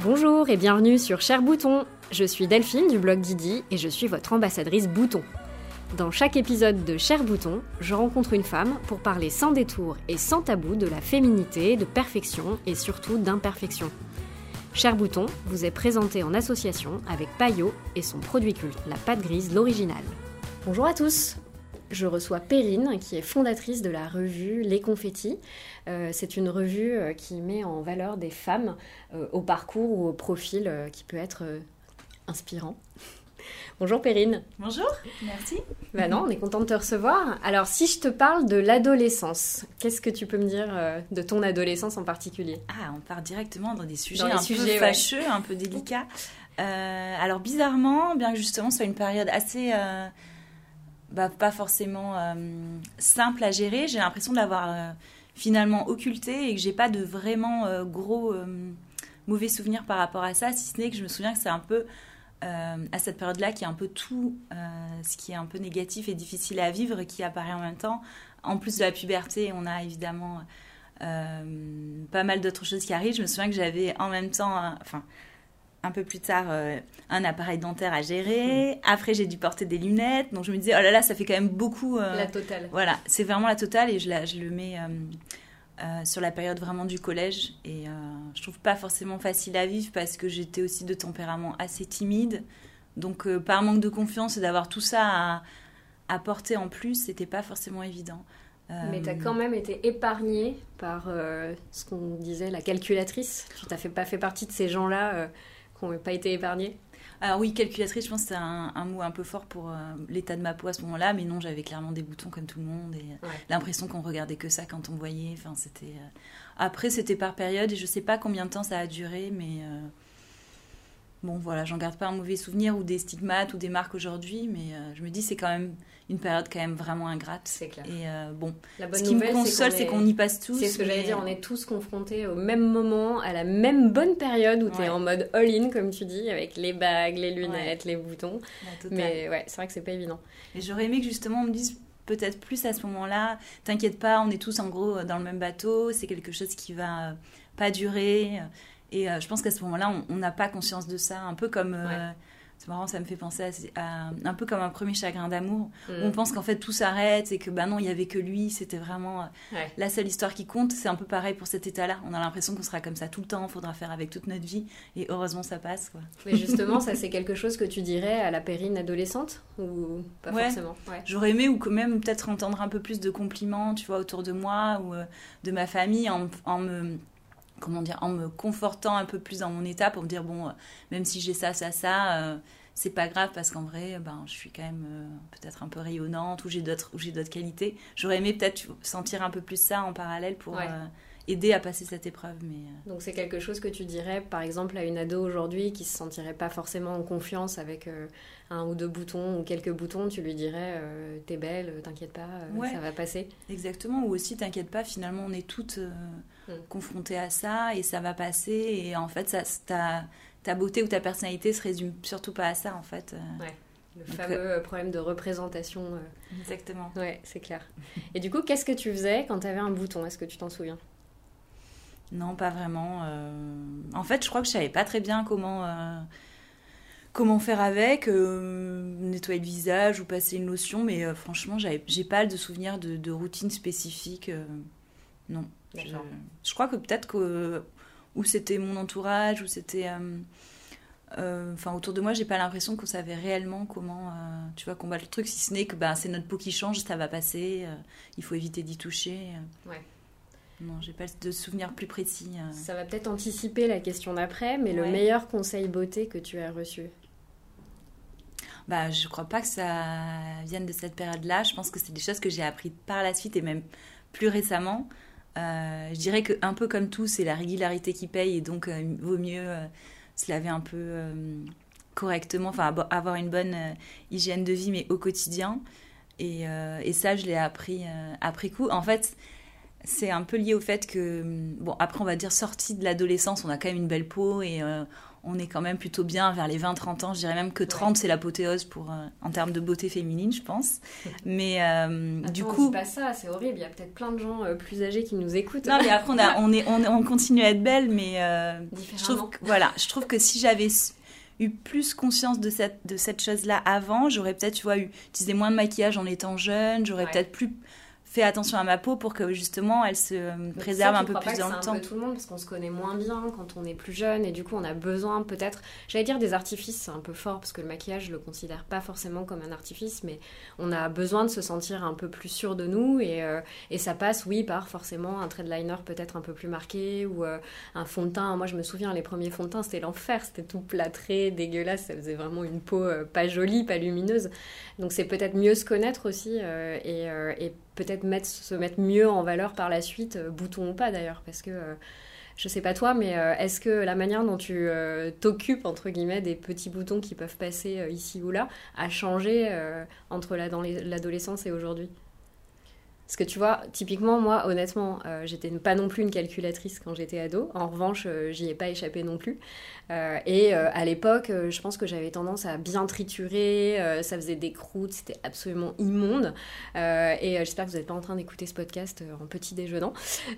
Bonjour et bienvenue sur Cher Bouton. Je suis Delphine du blog Didi et je suis votre ambassadrice Bouton. Dans chaque épisode de Cher Bouton, je rencontre une femme pour parler sans détour et sans tabou de la féminité, de perfection et surtout d'imperfection. Cher Bouton vous est présenté en association avec Payot et son produit culte, la pâte grise, l'original. Bonjour à tous je reçois Perrine, qui est fondatrice de la revue Les Confettis. Euh, c'est une revue euh, qui met en valeur des femmes euh, au parcours ou au profil qui peut être inspirant. Bonjour Perrine. Bonjour, merci. Bah non, on est content de te recevoir. Alors si je te parle de l'adolescence, qu'est-ce que tu peux me dire de ton adolescence en particulier? Ah, on part directement dans des sujets un peu fâcheux, un peu délicats. alors bizarrement, bien que justement ce soit une période assez bah, pas forcément simple à gérer. J'ai l'impression de l'avoir finalement occulté et que j'ai pas de vraiment euh, gros mauvais souvenirs par rapport à ça, si ce n'est que je me souviens que c'est un peu à cette période-là qui est un peu tout ce qui est un peu négatif et difficile à vivre qui apparaît en même temps. En plus de la puberté, on a évidemment pas mal d'autres choses qui arrivent. Je me souviens que j'avais en même temps, enfin, un peu plus tard euh, un appareil dentaire à gérer. Après, j'ai dû porter des lunettes. Donc, je me disais, oh là là, ça fait quand même beaucoup. Euh, la totale. Voilà, c'est vraiment la totale et je, la, je le mets euh, sur la période vraiment du collège. Et je trouve pas forcément facile à vivre parce que j'étais aussi de tempérament assez timide. Donc, par manque de confiance et d'avoir tout ça à, à, porter en plus, c'était pas forcément évident. Mais tu as quand même été épargnée par ce qu'on disait la calculatrice. Tu t'as fait, pas fait partie de ces gens-là qui n'ont pas été épargnés alors oui, calculatrice, je pense que c'est un, mot un peu fort pour euh, l'état de ma peau à ce moment-là, mais non, j'avais clairement des boutons comme tout le monde et euh, l'impression qu'on regardait que ça quand on voyait. Enfin, c'était. Euh, après, c'était par période et je sais pas combien de temps ça a duré, mais bon, voilà, j'en garde pas un mauvais souvenir ou des stigmates ou des marques aujourd'hui, mais je me dis c'est quand même une période quand même vraiment ingrate. C'est clair. Et euh, bon, La bonne ce qui me console, c'est qu'on y passe tous. C'est ce que j'allais dire, on est tous confrontés au même moment, à la même bonne période où tu es en mode all-in, comme tu dis, avec les bagues, les lunettes, les boutons. Mais ouais, c'est vrai que c'est pas évident. Et j'aurais aimé que justement on me dise peut-être plus à ce moment-là, t'inquiète pas, on est tous en gros dans le même bateau, c'est quelque chose qui va pas durer. Et euh, je pense qu'à ce moment-là, on n'a pas conscience de ça, un peu comme... Euh, c'est marrant, ça me fait penser à, un peu comme un premier chagrin d'amour. Mm. On pense qu'en fait tout s'arrête et que bah non, il y avait que lui, c'était vraiment euh, la seule histoire qui compte. C'est un peu pareil pour cet état-là. On a l'impression qu'on sera comme ça tout le temps, faudra faire avec toute notre vie et heureusement ça passe. Quoi. Mais justement, ça c'est quelque chose que tu dirais à la périne adolescente ou pas forcément? J'aurais aimé ou quand même peut-être entendre un peu plus de compliments, tu vois, autour de moi ou de ma famille en, en me comment dire, en me confortant un peu plus dans mon état pour me dire bon, euh, même si j'ai ça, ça, ça, euh, c'est pas grave parce qu'en vrai, ben, je suis quand même euh, peut-être un peu rayonnante ou j'ai d'autres, ou j'ai d'autres qualités. J'aurais aimé peut-être sentir un peu plus ça en parallèle pour aider à passer cette épreuve. Mais donc c'est quelque chose que tu dirais, par exemple, à une ado aujourd'hui qui se sentirait pas forcément en confiance avec un ou deux boutons ou quelques boutons, tu lui dirais euh, t'es belle, t'inquiète pas, euh, ça va passer? Exactement, ou aussi t'inquiète pas, finalement on est toutes euh, mm. confrontées à ça et ça va passer et en fait ça, ta, ta beauté ou ta personnalité se résume surtout pas à ça en fait. Ouais. Le fameux problème de représentation. Exactement. Ouais, c'est clair. Et du coup, qu'est-ce que tu faisais quand tu avais un bouton? Est-ce que tu t'en souviens? Non, pas vraiment. En fait, je crois que je savais pas très bien comment comment faire avec, euh, nettoyer le visage ou passer une lotion, mais euh, franchement, j'ai pas de souvenir de, routine spécifique. Euh, non. Je, crois que peut-être que ou c'était mon entourage, ou c'était. Enfin, autour de moi, j'ai pas l'impression qu'on savait réellement comment, tu vois, combattre le truc, si ce n'est que bah, c'est notre peau qui change, ça va passer, il faut éviter d'y toucher. Ouais. Non, j'ai pas de souvenir plus précis. Ça va peut-être anticiper la question d'après, mais le meilleur conseil beauté que tu as reçu? Bah, je crois pas que ça vienne de cette période-là. Je pense que c'est des choses que j'ai apprises par la suite et même plus récemment. Euh, je dirais qu'un peu comme tout, c'est la régularité qui paye et donc euh, vaut mieux euh, se laver un peu correctement, enfin avoir une bonne hygiène de vie mais au quotidien. Et, ça, je l'ai appris après coup. En fait, c'est un peu lié au fait que, bon, après, on va dire, sortie de l'adolescence, on a quand même une belle peau et euh, on est quand même plutôt bien vers les 20-30 ans. Je dirais même que 30, c'est l'apothéose pour, euh, en termes de beauté féminine, je pense. Mais euh, du coup. pas ça, c'est horrible. Il y a peut-être plein de gens plus âgés qui nous écoutent. Non, mais après, on, a, on, est, on, continue à être belle, mais je, trouve, voilà, je trouve que si j'avais eu plus conscience de cette, de cette chose-là avant, j'aurais peut-être, tu vois, eu, utilisé moins de maquillage en étant jeune, j'aurais peut-être plus fais attention à ma peau pour que justement elle se préserve un peu plus dans le temps. Un peu tout le monde parce qu'on se connaît moins bien quand on est plus jeune et du coup on a besoin peut-être, j'allais dire des artifices, c'est un peu fort parce que le maquillage je le considère pas forcément comme un artifice, mais on a besoin de se sentir un peu plus sûr de nous et, euh, et ça passe oui par forcément un trait de liner peut-être un peu plus marqué ou euh, un fond de teint. Moi je me souviens les premiers fonds de teint c'était l'enfer, c'était tout plâtré, dégueulasse, ça faisait vraiment une peau euh, pas jolie, pas lumineuse. Donc c'est peut-être mieux se connaître aussi et, et peut-être mettre, se mettre mieux en valeur par la suite, euh, bouton ou pas d'ailleurs, parce que euh, je sais pas toi, mais euh, est-ce que la manière dont tu t'occupes, entre guillemets, des petits boutons qui peuvent passer ici ou là, a changé entre l'adolescence et aujourd'hui? Parce que tu vois, typiquement, moi, honnêtement, j'étais pas non plus une calculatrice quand j'étais ado. En revanche, j'y ai pas échappé non plus. Euh, et euh, à l'époque, euh, je pense que j'avais tendance à bien triturer, ça faisait des croûtes, c'était absolument immonde. et j'espère que vous n'êtes pas en train d'écouter ce podcast en petit déjeunant.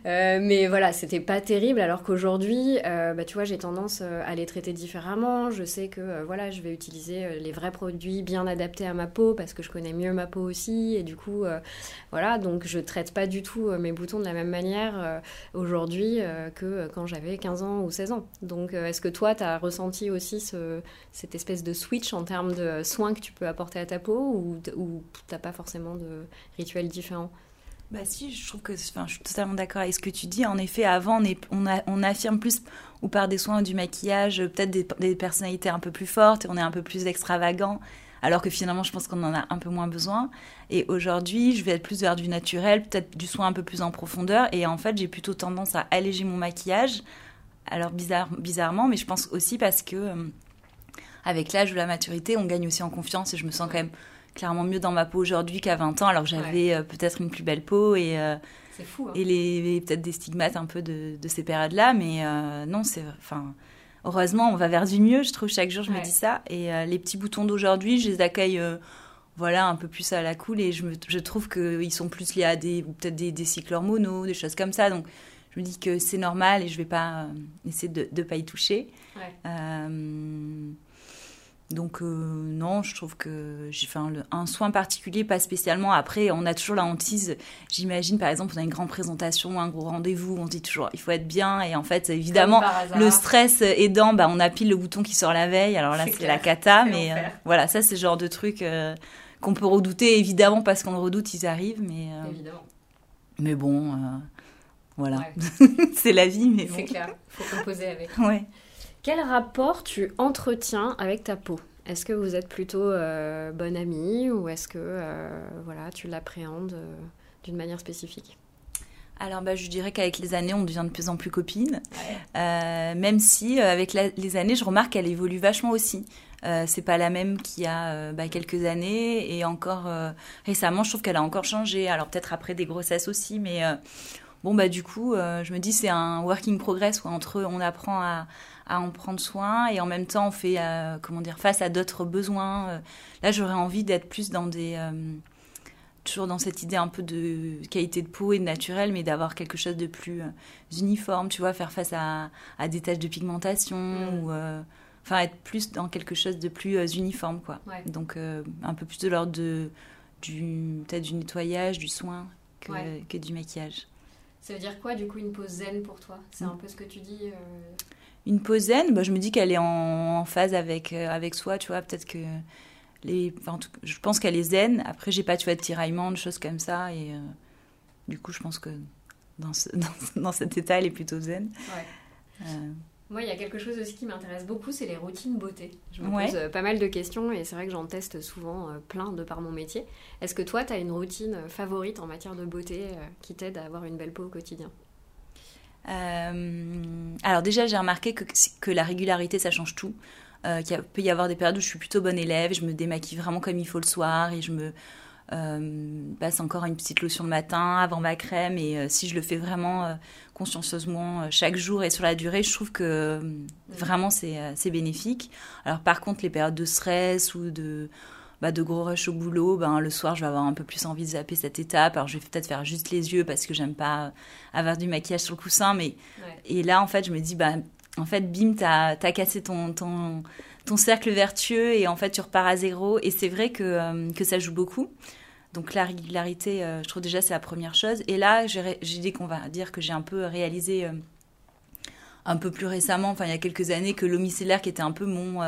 mais voilà, c'était pas terrible, alors qu'aujourd'hui, bah, tu vois, j'ai tendance à les traiter différemment. Je sais que voilà, je vais utiliser les vrais produits bien adaptés à ma peau parce que je connais mieux ma peau aussi. Et du coup, voilà, donc je traite pas du tout mes boutons de la même manière aujourd'hui que quand j'avais 15 ans ou 16 ans. Donc, est-ce que toi, tu as ressenti aussi ce, cette espèce de switch en termes de soins que tu peux apporter à ta peau ou, ou tu n'as pas forcément de rituels différents? Bah si, je trouve que enfin, je suis totalement d'accord avec ce que tu dis. En effet, avant, on affirme plus ou par des soins ou du maquillage, peut-être des, des, personnalités un peu plus fortes, et on est un peu plus extravagant, alors que finalement, je pense qu'on en a un peu moins besoin. Et aujourd'hui, je vais être plus vers du naturel, peut-être du soin un peu plus en profondeur. Et en fait, j'ai plutôt tendance à alléger mon maquillage alors bizarre, bizarrement, mais je pense aussi parce que euh, avec l'âge ou la maturité, on gagne aussi en confiance et je me sens quand même clairement mieux dans ma peau aujourd'hui qu'à 20 ans, alors j'avais euh, peut-être une plus belle peau et, euh, fou, hein. et les, peut-être des stigmates un peu de, ces périodes-là, mais non, c'est enfin heureusement on va vers du mieux, je trouve chaque jour je me dis ça et les petits boutons d'aujourd'hui, je les accueille voilà un peu plus à la cool et je, me, je trouve qu'ils sont plus liés à des peut-être des, des cycles hormonaux, des choses comme ça, donc je me dis que c'est normal et je vais pas euh, essayer de ne pas y toucher. Euh, donc euh, non, je trouve que j'ai fait un, soin particulier, pas spécialement. Après, on a toujours la hantise. J'imagine, par exemple, on a une grande présentation, un gros rendez-vous, on dit toujours il faut être bien. Et en fait, évidemment, le stress aidant, bah, on a pile le bouton qui sort la veille. Alors là, c'est la cata. Mais voilà, ça, c'est le genre de truc qu'on peut redouter, évidemment, parce qu'on le redoute, ils arrivent. Mais, évidemment. mais bon, voilà. c'est la vie, mais C'est clair, faut composer avec. Ouais. Quel rapport tu entretiens avec ta peau? Est-ce que vous êtes plutôt euh, bonne amie ou est-ce que euh, voilà, tu l'appréhendes euh, d'une manière spécifique? Alors, bah, je dirais qu'avec les années, on devient de plus en plus copines. même si, avec les années, je remarque qu'elle évolue vachement aussi. c'est pas la même qu'il y a bah, quelques années. Et encore récemment, je trouve qu'elle a encore changé. Alors, peut-être après des grossesses aussi, mais bon bah du coup euh, je me dis c'est un working progress où entre on apprend à, à, en prendre soin et en même temps on fait euh, comment dire face à d'autres besoins. Euh. là j'aurais envie d'être plus dans des toujours dans cette idée un peu de qualité de peau et de naturel mais d'avoir quelque chose de plus uniforme tu vois faire face à, à des taches de pigmentation mm. ou enfin être plus dans quelque chose de plus uniforme quoi. Donc un peu plus de l'ordre de du peut-être du nettoyage du soin que, que du maquillage. Ça veut dire quoi, du coup, une pause zen pour toi? C'est un peu ce que tu dis euh, Une pause zen, bah, je me dis qu'elle est en, phase avec, euh, avec soi, tu vois. Peut-être que. Les, enfin, je pense qu'elle est zen. Après, j'ai pas, tu vois, de tiraillement, de choses comme ça. Et euh, du coup, je pense que dans, dans, dans, cet état, elle est plutôt zen. Ouais. Moi, il y a quelque chose aussi qui m'intéresse beaucoup, c'est les routines beauté. Je me pose euh, pas mal de questions et c'est vrai que j'en teste souvent euh, plein de par mon métier. Est-ce que toi, tu as une routine euh, favorite en matière de beauté qui t'aide à avoir une belle peau au quotidien? Alors déjà, j'ai remarqué que, que la régularité, ça change tout. qu'il peut y avoir des périodes où je suis plutôt bonne élève, je me démaquille vraiment comme il faut le soir et je me passe encore une petite lotion le matin avant ma crème. Et si je le fais vraiment consciencieusement chaque jour et sur la durée, je trouve que vraiment c'est bénéfique. Alors par contre, les périodes de stress ou de bah, de gros rush au boulot, ben, le soir, je vais avoir un peu plus envie de zapper cette étape. Alors, je vais peut-être faire juste les yeux parce que j'aime pas avoir du maquillage sur le coussin. Mais... Et là, en fait, je me dis, bah, en fait, bim, t'as as cassé ton, ton, ton cercle vertueux et en fait, tu repars à zéro. Et c'est vrai que, euh, que ça joue beaucoup. Donc la régularité, euh, je trouve déjà c'est la première chose. Et là, j'ai dit qu'on va dire que j'ai un peu réalisé euh, un peu plus récemment, enfin il y a quelques années, que l'eau qui était un peu mon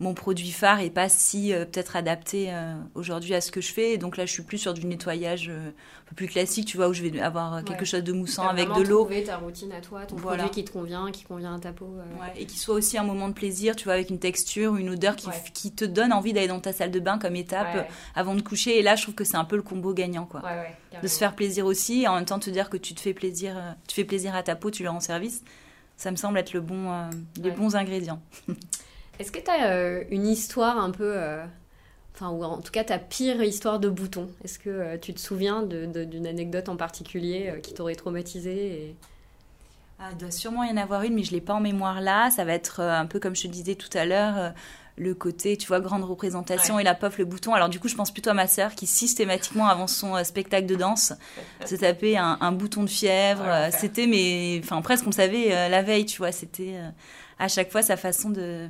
mon produit phare est pas si euh, peut-être adapté euh, aujourd'hui à ce que je fais. Et donc là, je suis plus sur du nettoyage euh, un peu plus classique, tu vois, où je vais avoir quelque chose de moussant avec de l'eau. trouver ta routine à toi, ton produit qui te convient, qui convient à ta peau. et qui soit aussi un moment de plaisir, tu vois, avec une texture, une odeur qui, qui te donne envie d'aller dans ta salle de bain comme étape avant de coucher. Et là, je trouve que c'est un peu le combo gagnant, quoi. de se faire plaisir aussi, et en même temps te dire que tu te fais plaisir, tu fais plaisir à ta peau, tu lui rends service. Ça me semble être le bon, les bons ingrédients. Est-ce que tu as euh, une histoire un peu. Euh, enfin, ou en tout cas ta pire histoire de bouton? Est-ce que euh, tu te souviens d'une anecdote en particulier qui t'aurait traumatisé ah, Il doit sûrement y en avoir une, mais je ne l'ai pas en mémoire là. Ça va être un peu comme je te disais tout à l'heure le côté, tu vois, grande représentation et la pof, le bouton. Alors du coup, je pense plutôt à ma sœur qui systématiquement, avant son spectacle de danse, se tapait un, bouton de fièvre. c'était, mais, enfin, presque, on savait la veille, tu vois. C'était à chaque fois sa façon de,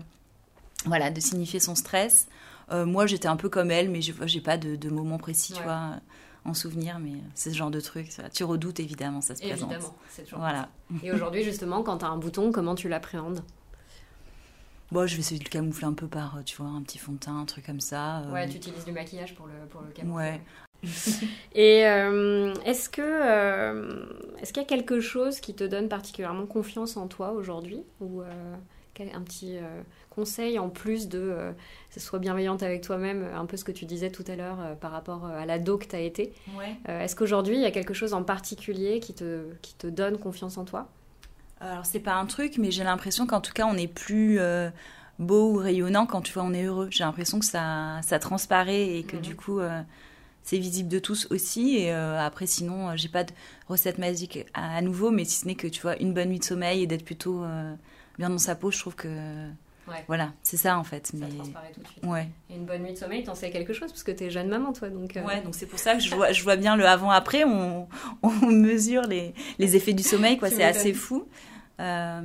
voilà, de signifier son stress. Euh, moi, j'étais un peu comme elle, mais je n'ai pas de, de, moment précis, tu vois, en souvenir, mais c'est ce genre de truc. Tu redoutes, évidemment, ça se présente. Évidemment, c'est toujours Voilà. Et aujourd'hui, justement, quand tu as un bouton, comment tu l'appréhendes? Bon, je vais essayer de le camoufler un peu par, tu vois, un petit fond de teint, un truc comme ça. Euh. Ouais, tu utilises du maquillage pour le, pour le camoufler. Ouais. Et euh, est-ce que est-ce qu'il y a quelque chose qui te donne particulièrement confiance en toi aujourd'hui? Ou un petit conseils en plus de euh, ce soit bienveillante avec toi-même, un peu ce que tu disais tout à l'heure euh, par rapport euh, à l'ado que tu as été. Est-ce qu'aujourd'hui, il y a quelque chose en particulier qui te, qui te donne confiance en toi? Alors, c'est pas un truc, mais j'ai l'impression qu'en tout cas, on est plus beau ou rayonnant quand tu vois, on est heureux. J'ai l'impression que ça, ça transparaît et que du mhm. coup c'est visible de tous aussi. Et après, sinon, j'ai pas de recette magique à, nouveau, mais si ce n'est que tu vois, une bonne nuit de sommeil et d'être plutôt bien dans sa peau, je trouve que voilà, c'est ça en fait. Ça transparaît tout de suite. Ouais. Et une bonne nuit de sommeil, t'en sais quelque chose parce que t'es jeune maman toi. Donc, euh. Ouais, donc c'est pour ça que je vois, je vois bien le avant-après. On, on mesure les, les effets du sommeil, quoi. c'est assez fou. Euh,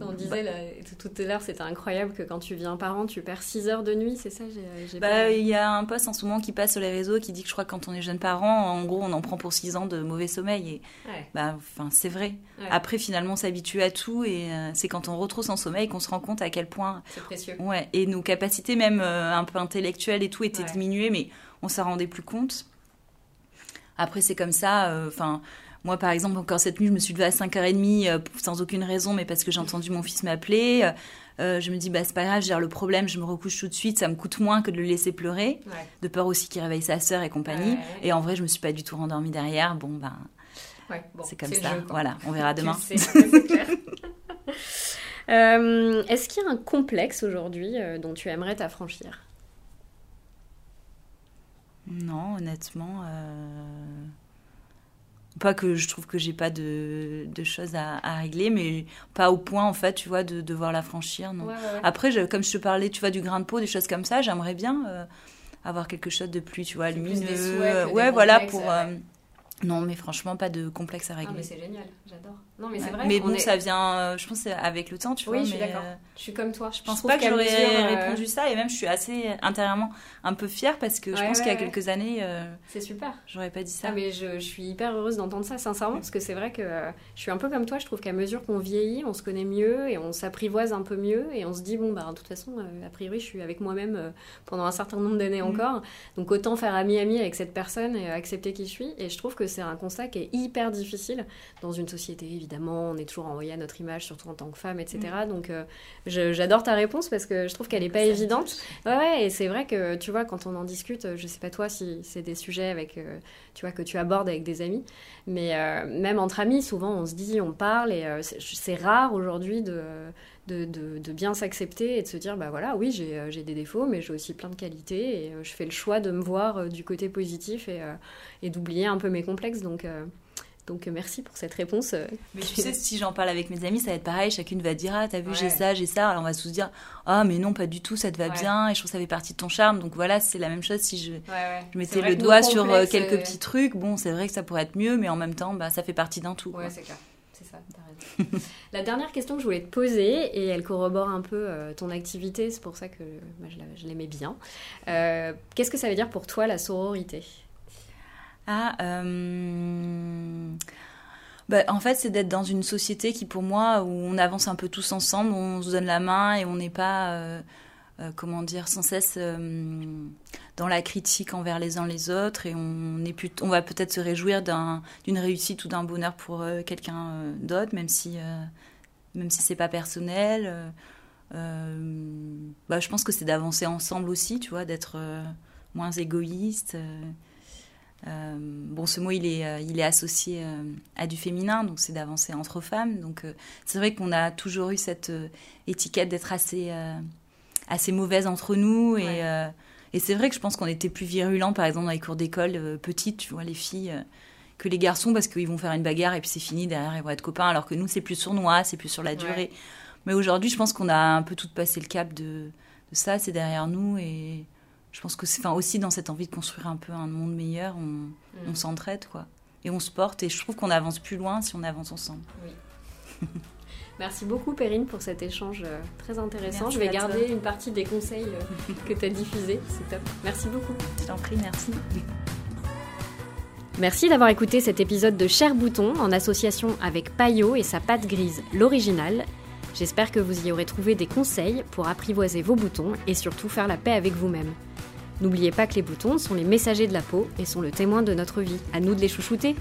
on disait tout à l'heure, c'était incroyable que quand tu viens par an, tu perds 6 heures de nuit, c'est ça bah, Il y a un post en ce moment qui passe sur les réseaux qui dit que je crois que quand on est jeune parent, en gros, on en prend pour 6 ans de mauvais sommeil. Et bah, c'est vrai. Après, finalement, on s'habitue à tout et euh, c'est quand on retrouve son sommeil qu'on se rend compte à quel point. C'est précieux. Ouais, et nos capacités, même euh, un peu intellectuelles et tout, étaient diminuées, mais on s'en rendait plus compte. Après, c'est comme ça. Enfin. Moi, par exemple, encore cette nuit, je me suis levée à 5h30 euh, sans aucune raison, mais parce que j'ai entendu mon fils m'appeler. Euh, euh, je me dis, bah, c'est pas grave, j'ai le problème, je me recouche tout de suite, ça me coûte moins que de le laisser pleurer. De peur aussi qu'il réveille sa sœur et compagnie. Et en vrai, je me suis pas du tout rendormie derrière. Bon, ben, c'est comme ça. voilà, on verra demain. Est-ce qu'il y a un complexe aujourd'hui dont tu aimerais t'affranchir? Non, honnêtement. Pas que je trouve que j'ai pas de, de choses à, à, régler, mais pas au point, en fait, tu vois, de devoir la franchir. Non. Après, je, comme je te parlais, tu vois, du grain de peau, des choses comme ça, j'aimerais bien euh, avoir quelque chose de plus, tu vois, lumineux. ouais, voilà, pour. Euh, non, mais franchement, pas de complexe à régler. Ah, mais c'est génial, j'adore. Non, mais c'est vrai. Mais bon, ça vient, euh, je pense, avec le temps, tu vois. Oui, je suis d'accord. Je suis comme toi. Je pense pas que j'aurais euh, répondu ça, et même je suis assez intérieurement un peu fière parce que je pense qu'il y a quelques années. Euh, c'est super. J'aurais pas dit ça. Ah, mais je, je, suis hyper heureuse d'entendre ça, sincèrement, parce que c'est vrai que je suis un peu comme toi. Je trouve qu'à mesure qu'on vieillit, on se connaît mieux et on s'apprivoise un peu mieux, et on se dit, bon, bah, de toute façon, a priori, je suis avec moi-même pendant un certain nombre d'années mm. encore. Donc autant faire ami-ami avec cette personne et accepter qui je suis. Et je trouve que c'est un constat qui est hyper difficile dans une société, évidemment. On est toujours envoyé à notre image, surtout en tant que femme, etc. Mm. Donc, euh, j'adore ta réponse parce que je trouve qu'elle n'est pas évidente. Ouais, ouais, et c'est vrai que, tu vois, quand on en discute, je sais pas toi si c'est des sujets avec, euh, tu vois, que tu abordes avec des amis, mais euh, même entre amis, souvent on se dit, on parle, et c'est rare aujourd'hui de de, de, bien s'accepter et de se dire bah voilà oui j'ai euh, des défauts mais j'ai aussi plein de qualités et euh, je fais le choix de me voir euh, du côté positif et, et d'oublier un peu mes complexes donc donc merci pour cette réponse. Mais tu sais, si j'en parle avec mes amis, ça va être pareil. Chacune va dire ah t'as vu j'ai ça, j'ai ça. Alors on va tous dire ah mais non pas du tout, ça te va bien et je trouve que ça fait partie de ton charme. Donc voilà c'est la même chose si je, je mettais le doigt sur quelques petits trucs. Bon c'est vrai que ça pourrait être mieux, mais en même temps bah ça fait partie d'un tout. Ouais c'est clair, c'est ça. La dernière question que je voulais te poser, et elle corrobore un peu euh, ton activité, c'est pour ça que je l'aimais bien. Euh, qu'est-ce que ça veut dire pour toi la sororité? Ah, euh, bah, en fait, c'est d'être dans une société qui, pour moi, où on avance un peu tous ensemble, on se donne la main et on n'est pas euh, comment dire, sans cesse euh, dans la critique envers les uns les autres et on, est on va peut-être se réjouir d'une réussite ou d'un bonheur pour euh, quelqu'un d'autre, même si, même si c'est pas personnel. bah, je pense que c'est d'avancer ensemble aussi, tu vois, d'être moins égoïste. bon, ce mot, il est, il est associé à du féminin, donc c'est d'avancer entre femmes. Donc, c'est vrai qu'on a toujours eu cette étiquette d'être assez assez mauvaise entre nous. Et, euh, et c'est vrai que je pense qu'on était plus virulents, par exemple, dans les cours d'école euh, petites, tu vois, les filles, euh, que les garçons, parce qu'ils vont faire une bagarre et puis c'est fini, derrière ils vont être copains, alors que nous, c'est plus sournois, c'est plus sur la durée. Mais aujourd'hui, je pense qu'on a un peu tout passé le cap de, de ça, c'est derrière nous. Et je pense que c'est enfin, aussi dans cette envie de construire un peu un monde meilleur, on, mm. on s'entraide, quoi. Et on se porte, et je trouve qu'on avance plus loin si on avance ensemble. Oui. Merci beaucoup Perrine pour cet échange euh, très intéressant. je vais garder une partie des conseils euh, que tu as diffusés. C'est top. Merci beaucoup. Je t'en prie, merci. Merci d'avoir écouté cet épisode de Cher Bouton en association avec Payot et sa pâte grise, l'original. J'espère que vous y aurez trouvé des conseils pour apprivoiser vos boutons et surtout faire la paix avec vous-même. N'oubliez pas que les boutons sont les messagers de la peau et sont le témoin de notre vie. À nous de les chouchouter.